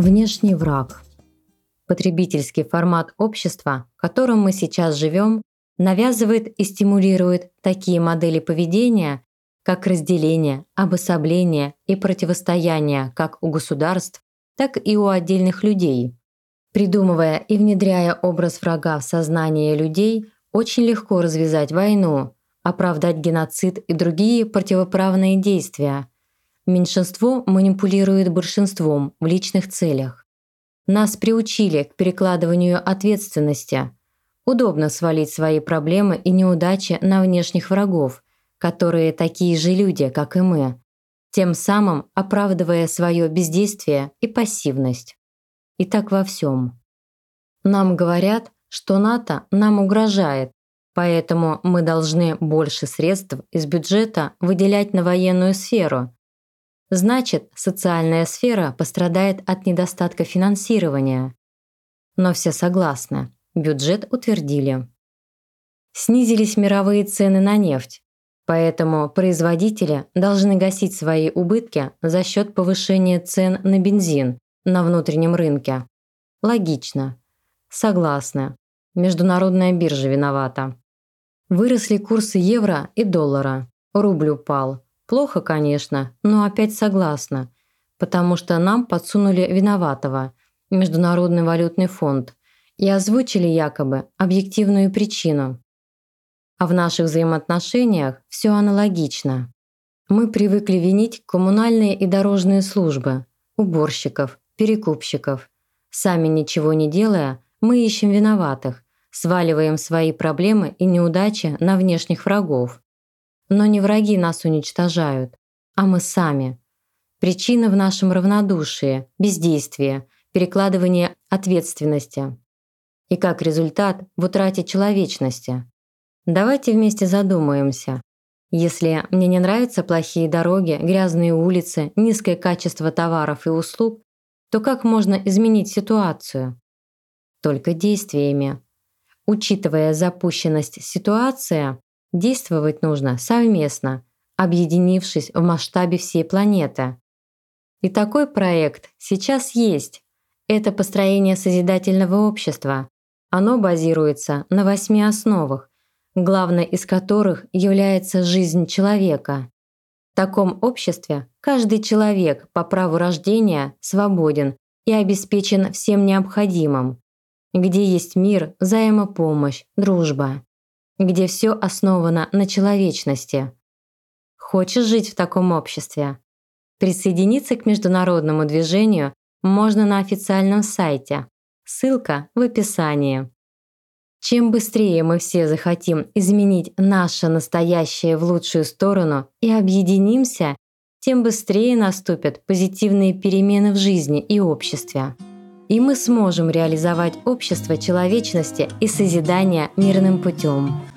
Внешний враг. Потребительский формат общества, в котором мы сейчас живем, навязывает и стимулирует такие модели поведения, как разделение, обособление и противостояние как у государств, так и у отдельных людей. Придумывая и внедряя образ врага в сознание людей, очень легко развязать войну, оправдать геноцид и другие противоправные действия. Меньшинство манипулирует большинством в личных целях. Нас приучили к перекладыванию ответственности. Удобно свалить свои проблемы и неудачи на внешних врагов, которые такие же люди, как и мы, тем самым оправдывая свое бездействие и пассивность. И так во всем. Нам говорят, что НАТО нам угрожает, поэтому мы должны больше средств из бюджета выделять на военную сферу. Значит, социальная сфера пострадает от недостатка финансирования. Но все согласны, бюджет утвердили. Снизились мировые цены на нефть, поэтому производители должны гасить свои убытки за счет повышения цен на бензин на внутреннем рынке. Логично. Согласны. Международная биржа виновата. Выросли курсы евро и доллара. Рубль упал. Плохо, конечно, но опять согласна. Потому что нам подсунули виноватого – Международный валютный фонд и озвучили якобы объективную причину. А в наших взаимоотношениях все аналогично. Мы привыкли винить коммунальные и дорожные службы, уборщиков, перекупщиков. Сами ничего не делая, мы ищем виноватых, сваливаем свои проблемы и неудачи на внешних врагов. Но не враги нас уничтожают, а мы сами. Причина в нашем равнодушии, бездействии, перекладывании ответственности. И как результат в утрате человечности. Давайте вместе задумаемся. Если мне не нравятся плохие дороги, грязные улицы, низкое качество товаров и услуг, то как можно изменить ситуацию? Только действиями. Учитывая запущенность ситуации, действовать нужно совместно, объединившись в масштабе всей планеты. И такой проект сейчас есть. Это построение созидательного общества. Оно базируется на восьми основах, главной из которых является жизнь человека. В таком обществе каждый человек по праву рождения свободен и обеспечен всем необходимым где есть мир, взаимопомощь, дружба, где все основано на человечности. Хочешь жить в таком обществе? Присоединиться к международному движению можно на официальном сайте. Ссылка в описании. Чем быстрее мы все захотим изменить наше настоящее в лучшую сторону и объединимся, тем быстрее наступят позитивные перемены в жизни и обществе и мы сможем реализовать общество человечности и созидания мирным путем.